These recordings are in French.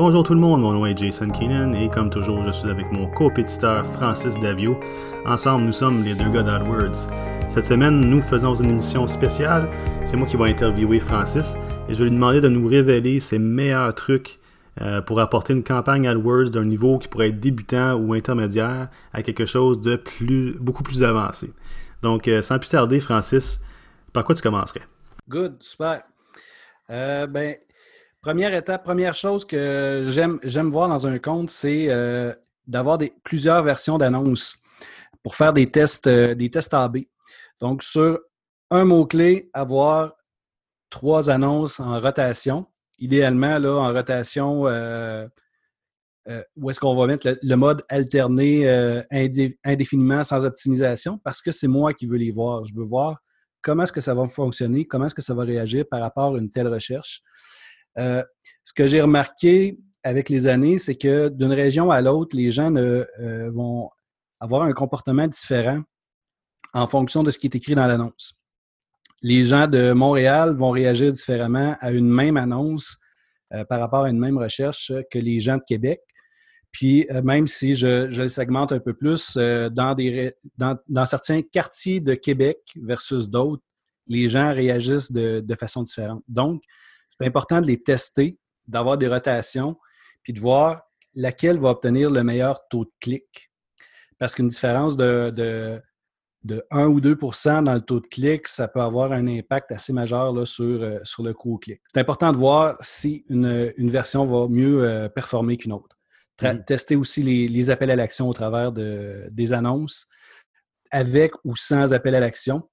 Bonjour tout le monde, mon nom est Jason Keenan et comme toujours, je suis avec mon compétiteur Francis Davio. Ensemble, nous sommes les deux gars d'AdWords. Cette semaine, nous faisons une émission spéciale. C'est moi qui vais interviewer Francis et je vais lui demander de nous révéler ses meilleurs trucs euh, pour apporter une campagne AdWords d'un niveau qui pourrait être débutant ou intermédiaire à quelque chose de plus, beaucoup plus avancé. Donc, euh, sans plus tarder, Francis, par quoi tu commencerais? Good, super. Euh, ben, Première étape, première chose que j'aime voir dans un compte, c'est euh, d'avoir plusieurs versions d'annonces pour faire des tests, euh, des tests AB. Donc, sur un mot-clé, avoir trois annonces en rotation. Idéalement, là, en rotation, euh, où est-ce qu'on va mettre le, mode alterné indéfiniment sans optimisation parce que c'est moi qui veux les voir. Je veux voir comment est-ce que ça va fonctionner, comment est-ce que ça va réagir par rapport à une telle recherche. Euh, ce que j'ai remarqué avec les années, c'est que d'une région à l'autre, les gens euh, vont avoir un comportement différent en fonction de ce qui est écrit dans l'annonce. Les gens de Montréal vont réagir différemment à une même annonce euh, par rapport à une même recherche que les gens de Québec. Puis, même si je, le segmente un peu plus, dans, des, dans, certains quartiers de Québec versus d'autres, les gens réagissent de, de façon différente. Donc, c'est important de les tester, d'avoir des rotations, puis de voir laquelle va obtenir le meilleur taux de clic. Parce qu'une différence de, de, 1 ou 2% dans le taux de clic, ça peut avoir un impact assez majeur là, sur, euh, sur le coût au clic. C'est important de voir si une, version va mieux euh, performer qu'une autre. Mm-hmm. Tester aussi les, appels à l'action au travers de, des annonces, avec ou sans appel à l'action,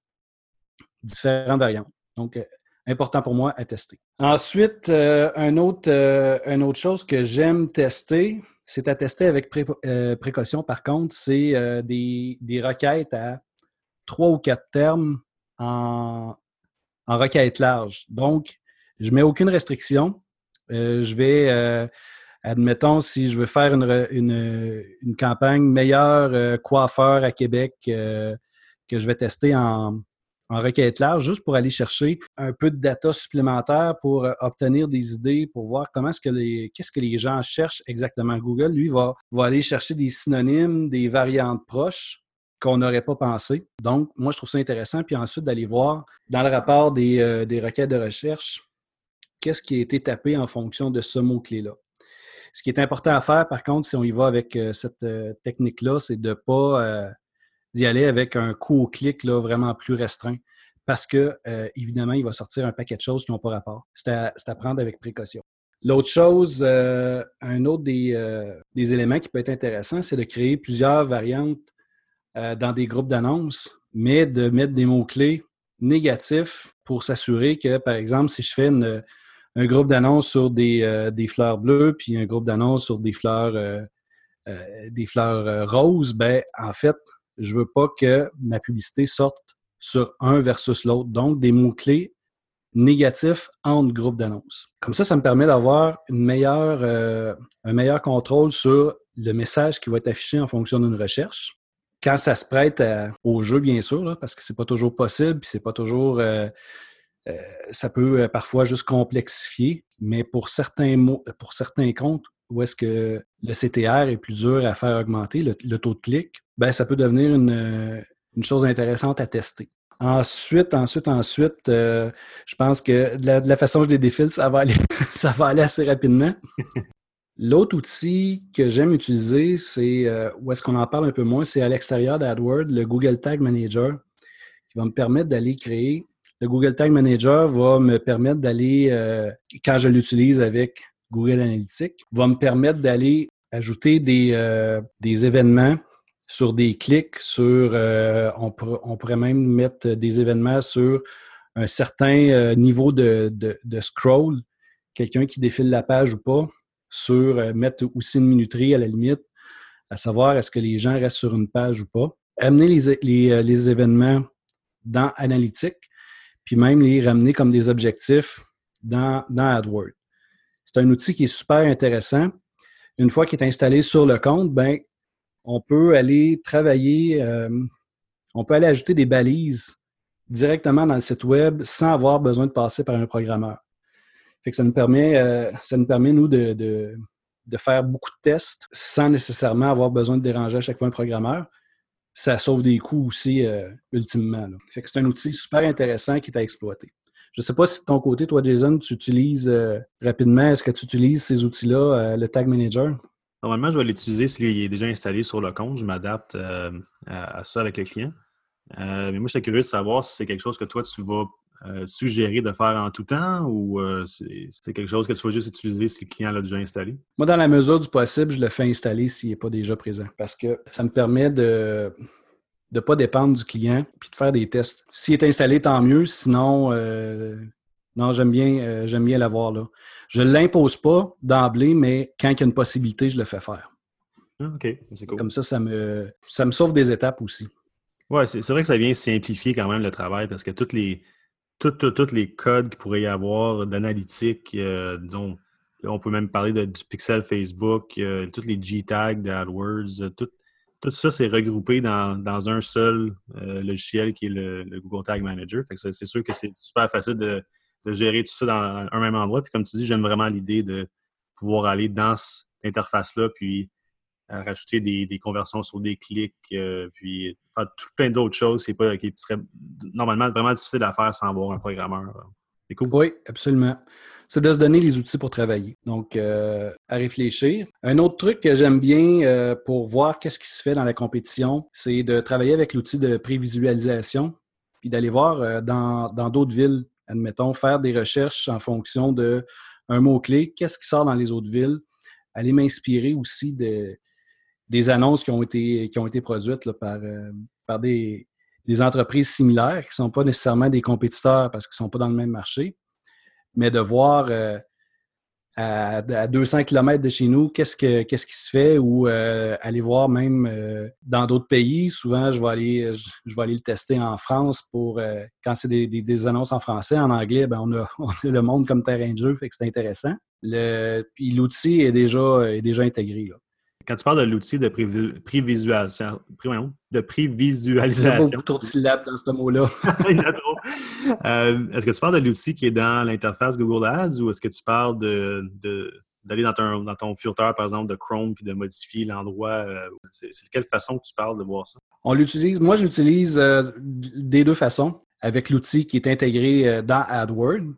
différentes variantes. Donc, euh, important pour moi à tester. Ensuite, euh, un autre, euh, une autre chose que j'aime tester, c'est à tester avec euh, précaution. Par contre, c'est des, des, requêtes à trois ou quatre termes en, en requête large. Donc, je ne mets aucune restriction. je vais, admettons, si je veux faire une, une, une campagne meilleur coiffeur à Québec que je vais tester en, en requête large, juste pour aller chercher un peu de data supplémentaire pour euh, obtenir des idées, pour voir comment est-ce que les, gens cherchent exactement. Google, lui, va, aller chercher des synonymes, des variantes proches qu'on n'aurait pas pensé. Donc, moi, je trouve ça intéressant. Puis ensuite, d'aller voir dans le rapport des, euh, des requêtes de recherche, qu'est-ce qui a été tapé en fonction de ce mot-clé-là. Ce qui est important à faire, par contre, si on y va avec euh, cette technique-là, c'est de ne pas d'y aller avec un coût au clic là, vraiment plus restreint parce que, euh, évidemment, il va sortir un paquet de choses qui n'ont pas rapport. C'est à, prendre avec précaution. L'autre chose, euh, un autre euh, des, éléments qui peut être intéressant, c'est de créer plusieurs variantes dans des groupes d'annonces, mais de mettre des mots-clés négatifs pour s'assurer que, par exemple, si je fais un groupe d'annonces sur des, des, fleurs bleues, puis un groupe d'annonces sur des fleurs, des fleurs roses, ben, en fait, je veux pas que ma publicité sorte sur un versus l'autre. Donc, des mots-clés négatifs entre groupes d'annonces. Comme ça, ça me permet d'avoir euh, un meilleur contrôle sur le message qui va être affiché en fonction d'une recherche. Quand ça se prête au jeu, bien sûr, parce que ce n'est pas toujours possible, puis c'est pas toujours. Euh, euh, ça peut parfois juste complexifier, mais pour certains mots, pour certains comptes où est-ce que le CTR est plus dur à faire augmenter, le taux de clic, ben, ça peut devenir une, chose intéressante à tester. Ensuite, ensuite, ensuite, euh, je pense que de la, façon que je les défile, ça va aller, ça va aller assez rapidement. L'autre outil que j'aime utiliser, c'est euh, où est-ce qu'on en parle un peu moins, c'est à l'extérieur d'AdWords, le Google Tag Manager, qui va me permettre d'aller créer. Le Google Tag Manager va me permettre d'aller, euh, quand je l'utilise avec Google Analytics, va me permettre d'aller ajouter des, des événements sur des clics, sur euh, on, pourrait même mettre des événements sur un certain euh, niveau de, scroll, quelqu'un qui défile la page ou pas, sur euh, mettre aussi une minuterie à la limite, à savoir est-ce que les gens restent sur une page ou pas. Amener les, événements dans Analytics, puis même les ramener comme des objectifs dans, dans AdWords. C'est un outil qui est super intéressant. Une fois qu'il est installé sur le compte, ben, on peut aller travailler, euh, on peut aller ajouter des balises directement dans le site web sans avoir besoin de passer par un programmeur. Ça nous permet, euh, ça nous permet nous, de, de faire beaucoup de tests sans nécessairement avoir besoin de déranger à chaque fois un programmeur. Ça sauve des coûts aussi, euh, ultimement. C'est un outil super intéressant qui est à exploiter. Je ne sais pas si de ton côté, toi, Jason, tu utilises euh, rapidement, est-ce que tu utilises ces outils-là, le Tag Manager? Normalement, je vais l'utiliser s'il est déjà installé sur le compte. Je m'adapte à, ça avec le client. mais moi, j'étais curieux de savoir si c'est quelque chose que toi, tu vas euh, suggérer de faire en tout temps ou euh, c'est quelque chose que tu vas juste utiliser si le client l'a déjà installé? Moi, dans la mesure du possible, je le fais installer s'il n'est pas déjà présent parce que ça me permet de ne pas dépendre du client puis de faire des tests. S'il est installé, tant mieux. Sinon, euh, non, j'aime bien, j'aime bien l'avoir là. Je ne l'impose pas d'emblée, mais quand il y a une possibilité, je le fais faire. Ah, OK, c'est cool. Comme ça, ça me, ça me sauve des étapes aussi. Oui, c'est vrai que ça vient simplifier quand même le travail parce que toutes les, tous les codes qu'il pourrait y avoir d'analytique, euh, disons, on peut même parler du pixel Facebook, euh, tous les G-tags d'AdWords, euh, tout, tout ça, c'est regroupé dans, un seul logiciel qui est le, Google Tag Manager. c'est sûr que c'est super facile de, gérer tout ça dans un même endroit. Puis comme tu dis, j'aime vraiment l'idée de pouvoir aller dans cette interface-là, puis rajouter des, conversions sur des clics, euh, puis faire tout plein d'autres choses qui, pas, qui seraient normalement vraiment difficiles à faire sans avoir un programmeur. Oui, absolument. C'est de se donner les outils pour travailler. Donc, euh, à réfléchir. Un autre truc que j'aime bien euh, pour voir qu'est-ce qui se fait dans la compétition, c'est de travailler avec l'outil de prévisualisation, puis d'aller voir dans d'autres villes, admettons, faire des recherches en fonction de un mot-clé, qu'est-ce qui sort dans les autres villes, aller m'inspirer aussi de, des annonces qui ont été, qui ont été produites par, euh, par des, entreprises similaires qui ne sont pas nécessairement des compétiteurs parce qu'ils ne sont pas dans le même marché, mais de voir euh, à, 200 km de chez nous qu'est-ce, que, qu'est-ce qui se fait ou euh, aller voir même dans d'autres pays. Souvent, je vais, aller, je, vais aller le tester en France pour quand c'est des, annonces en français. En anglais, ben, on, a, le monde comme terrain de jeu, fait que c'est intéressant. Le, puis l'outil est déjà, est déjà intégré. Là. Quand tu parles de l'outil de prévisualisation, de prévisualisation. Il y a beaucoup trop de syllabes dans ce mot-là. Il y en a trop. Euh, est-ce que tu parles de l'outil qui est dans l'interface Google Ads ou est-ce que tu parles de, d'aller dans ton, dans ton filtre, par exemple, de Chrome puis de modifier l'endroit? Euh, c'est, de quelle façon que tu parles de voir ça? On l'utilise, moi, j'utilise euh, des deux façons avec l'outil qui est intégré dans AdWords.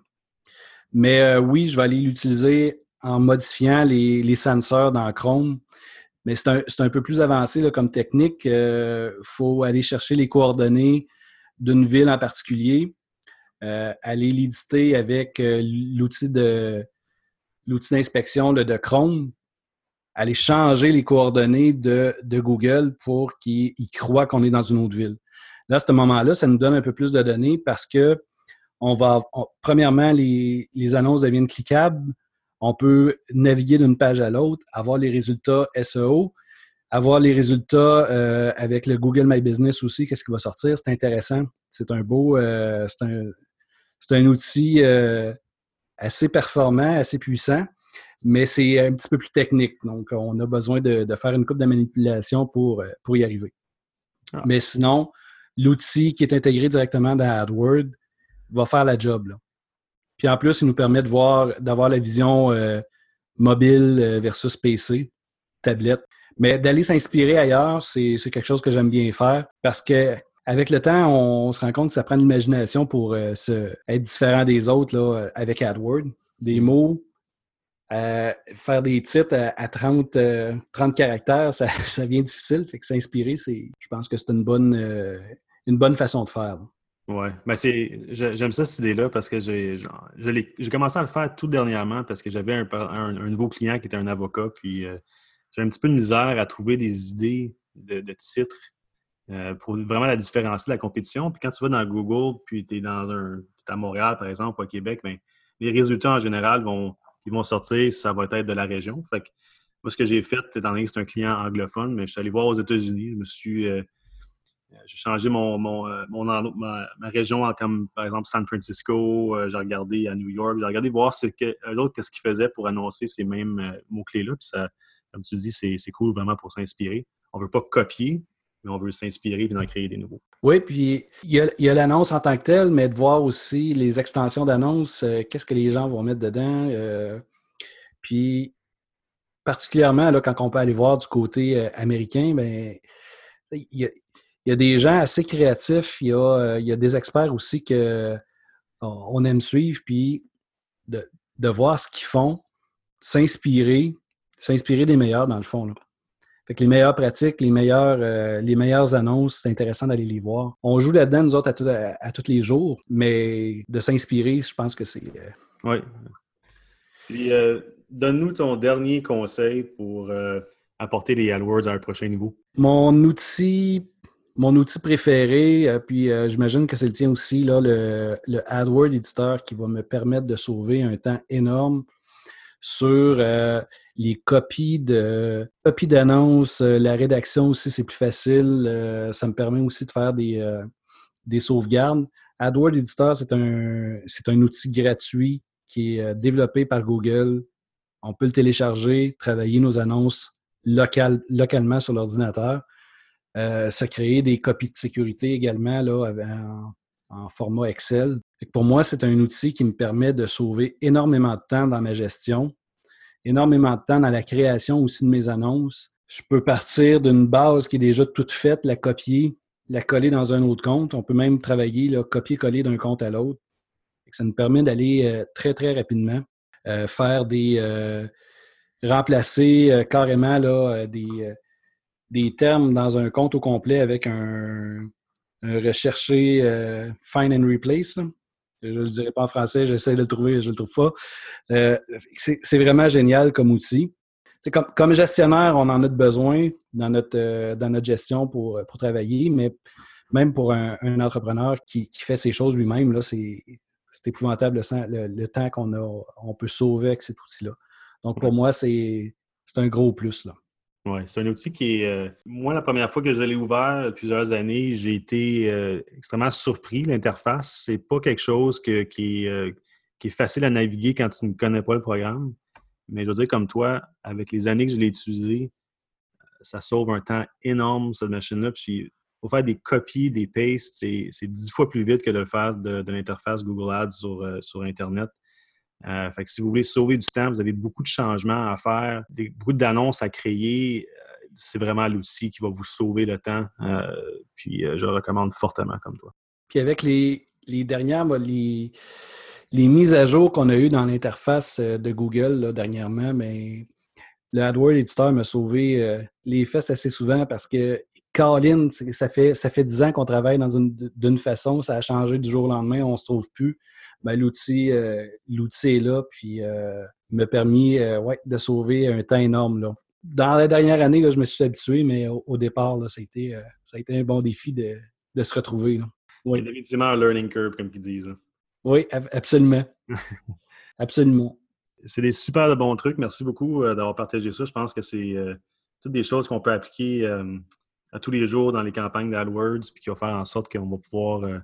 Mais oui, je vais aller l'utiliser en modifiant les, les sensors dans Chrome mais c'est un, peu plus avancé comme technique. Il euh, faut aller chercher les coordonnées d'une ville en particulier, euh, aller l'éditer avec euh, l'outil de d'inspection de, Chrome, aller changer les coordonnées de, Google pour qu'il croit qu'on est dans une autre ville. Là, à ce moment-là, ça nous donne un peu plus de données parce que on va, premièrement, les, les annonces deviennent cliquables on peut naviguer d'une page à l'autre, avoir les résultats SEO, avoir les résultats euh, avec le Google My Business aussi, qu'est-ce qui va sortir? C'est intéressant. C'est un beau, euh, c'est un, outil euh, assez performant, assez puissant, mais c'est un petit peu plus technique. Donc, on a besoin de, faire une coupe de manipulation pour, pour y arriver. Ah. Mais sinon, l'outil qui est intégré directement dans AdWords va faire la job. Là. Puis en plus, il nous permet de voir, d'avoir la vision euh, mobile euh, versus PC, tablette. Mais d'aller s'inspirer ailleurs, c'est quelque chose que j'aime bien faire parce que avec le temps, on, se rend compte que ça prend l'imagination pour euh, se, être différent des autres là, avec AdWords. Des mots, faire des titres à, 30, 30 caractères, ça, ça devient difficile. Fait que s'inspirer, je pense que c'est une bonne, une bonne façon de faire. Ouais, ben c'est, j'aime ça cette idée-là parce que j'ai, j'ai commencé à le faire tout dernièrement parce que j'avais un, un, nouveau client qui était un avocat, puis euh, j'ai un petit peu de misère à trouver des idées de, titres euh, pour vraiment la différencier de la compétition. Puis quand tu vas dans Google, puis tu es dans un, à Montréal par exemple, ou à Québec, ben, les résultats en général vont, ils vont sortir, ça va être de la région. Fait que moi, ce que j'ai fait, étant donné que c'est un client anglophone, mais je suis allé voir aux États-Unis, je me suis euh, j'ai changé mon, mon, euh, ma, région en comme par exemple San Francisco, euh, j'ai regardé à New York, j'ai regardé voir ce que l'autre qu'est-ce qu'ils faisaient pour annoncer ces mêmes mots-clés-là. Puis ça, comme tu dis, c'est cool vraiment pour s'inspirer. On ne veut pas copier, mais on veut s'inspirer et en créer des nouveaux. Oui, puis il y a, l'annonce en tant que telle, mais de voir aussi les extensions d'annonce, qu'est-ce que les gens vont mettre dedans. puis particulièrement là, quand on peut aller voir du côté euh, américain, ben, il y, a, des gens assez créatifs, il y a, il y a des experts aussi que on aime suivre, puis de, de voir ce qu'ils font, s'inspirer, s'inspirer des meilleurs dans le fond. Là. Fait que les meilleures pratiques, les meilleures, euh, les meilleures annonces, c'est intéressant d'aller les voir. On joue là-dedans, nous autres, à, tous les jours, mais de s'inspirer, je pense que c'est. Euh, oui. Puis, euh, donne-nous ton dernier conseil pour apporter les AdWords à un prochain niveau. Mon outil, mon outil préféré, puis j'imagine que c'est le tien aussi, le, AdWords Editor qui va me permettre de sauver un temps énorme sur les copies d'annonces, euh, la rédaction aussi, c'est plus facile. Euh, ça me permet aussi de faire des, euh, des sauvegardes. AdWords Editor, c'est un, un outil gratuit qui est développé par Google. On peut le télécharger, travailler nos annonces local, localement sur l'ordinateur. Ça crée des copies de sécurité également là, en, en format Excel. Pour moi, c'est un outil qui me permet de sauver énormément de temps dans ma gestion énormément de temps dans la création aussi de mes annonces. Je peux partir d'une base qui est déjà toute faite, la copier, la coller dans un autre compte. On peut même travailler, copier-coller d'un compte à l'autre. Ça nous permet d'aller euh, très, très rapidement euh, faire des. Euh, remplacer carrément là, des, des termes dans un compte au complet avec un, un recherché find and replace. Je ne le dirai pas en français, j'essaie de le trouver, je ne le trouve pas. Euh, c'est vraiment génial comme outil. Comme, comme, gestionnaire, on en a besoin dans notre, euh, dans notre gestion pour, pour travailler, mais même pour un, entrepreneur qui, qui, fait ces choses lui-même, c'est épouvantable le, le, temps qu'on a, on peut sauver avec cet outil-là. Donc, pour moi, c'est un gros plus. Là. Oui, c'est un outil qui est. Euh, moi, la première fois que je l'ai ouvert, plusieurs années, j'ai été euh, extrêmement surpris. L'interface, c'est pas quelque chose euh, qui, est, facile à naviguer quand tu ne connais pas le programme. Mais je veux dire, comme toi, avec les années que je l'ai utilisé, ça sauve un temps énorme, cette machine-là. Puis, pour faire des copies, des pastes, c'est dix fois plus vite que de le faire de, l'interface Google Ads sur, sur Internet. Euh, fait que si vous voulez sauver du temps, vous avez beaucoup de changements à faire, des, beaucoup d'annonces à créer. Euh, c'est vraiment l'outil qui va vous sauver le temps. Euh, puis je le recommande fortement comme toi. Puis avec les, dernières, les, les, mises à jour qu'on a eues dans l'interface de Google dernièrement, mais le AdWords Editor m'a sauvé les fesses assez souvent parce que Colin, ça fait, ça fait 10 ans qu'on travaille dans une, d'une façon, ça a changé du jour au lendemain, on ne se trouve plus. Ben, l'outil, euh, l'outil est là, puis euh, m'a permis euh, ouais, de sauver un temps énorme. Là. Dans la dernière année, là, je me suis habitué, mais au, départ, là, ça, a été, ça a été un bon défi de, de se retrouver. Là. Oui. définitivement un learning curve, comme ils disent. Oui, absolument. absolument. C'est des super de bons trucs. Merci beaucoup d'avoir partagé ça. Je pense que c'est toutes des choses qu'on peut appliquer à tous les jours dans les campagnes d'AdWords, puis qui va faire en sorte qu'on va pouvoir euh,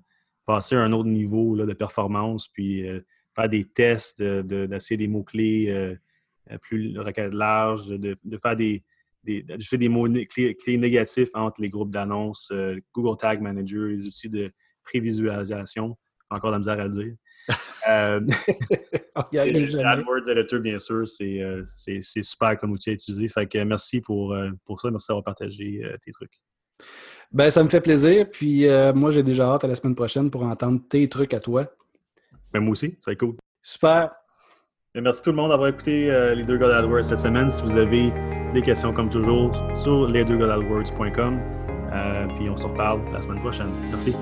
passer à un autre niveau de performance, puis euh, faire des tests, d'essayer des mots-clés euh, plus larges, de, de faire des, des, des mots clés, négatifs entre les groupes d'annonces, Google Tag Manager, les outils de prévisualisation, encore de la misère à dire. Euh, AdWords Editor, bien sûr, euh, c'est super comme outil à utiliser. Fait que merci pour, euh, pour ça. Merci d'avoir partagé tes trucs. Ben, ça me fait plaisir. Puis moi, j'ai déjà hâte à la semaine prochaine pour entendre tes trucs à toi. Ben, moi aussi, ça va être cool. Super. merci tout le monde d'avoir écouté les deux gars d'AdWords cette semaine. Si vous avez des questions, comme toujours, sur lesdeuxgars puis on se reparle la semaine prochaine. Merci.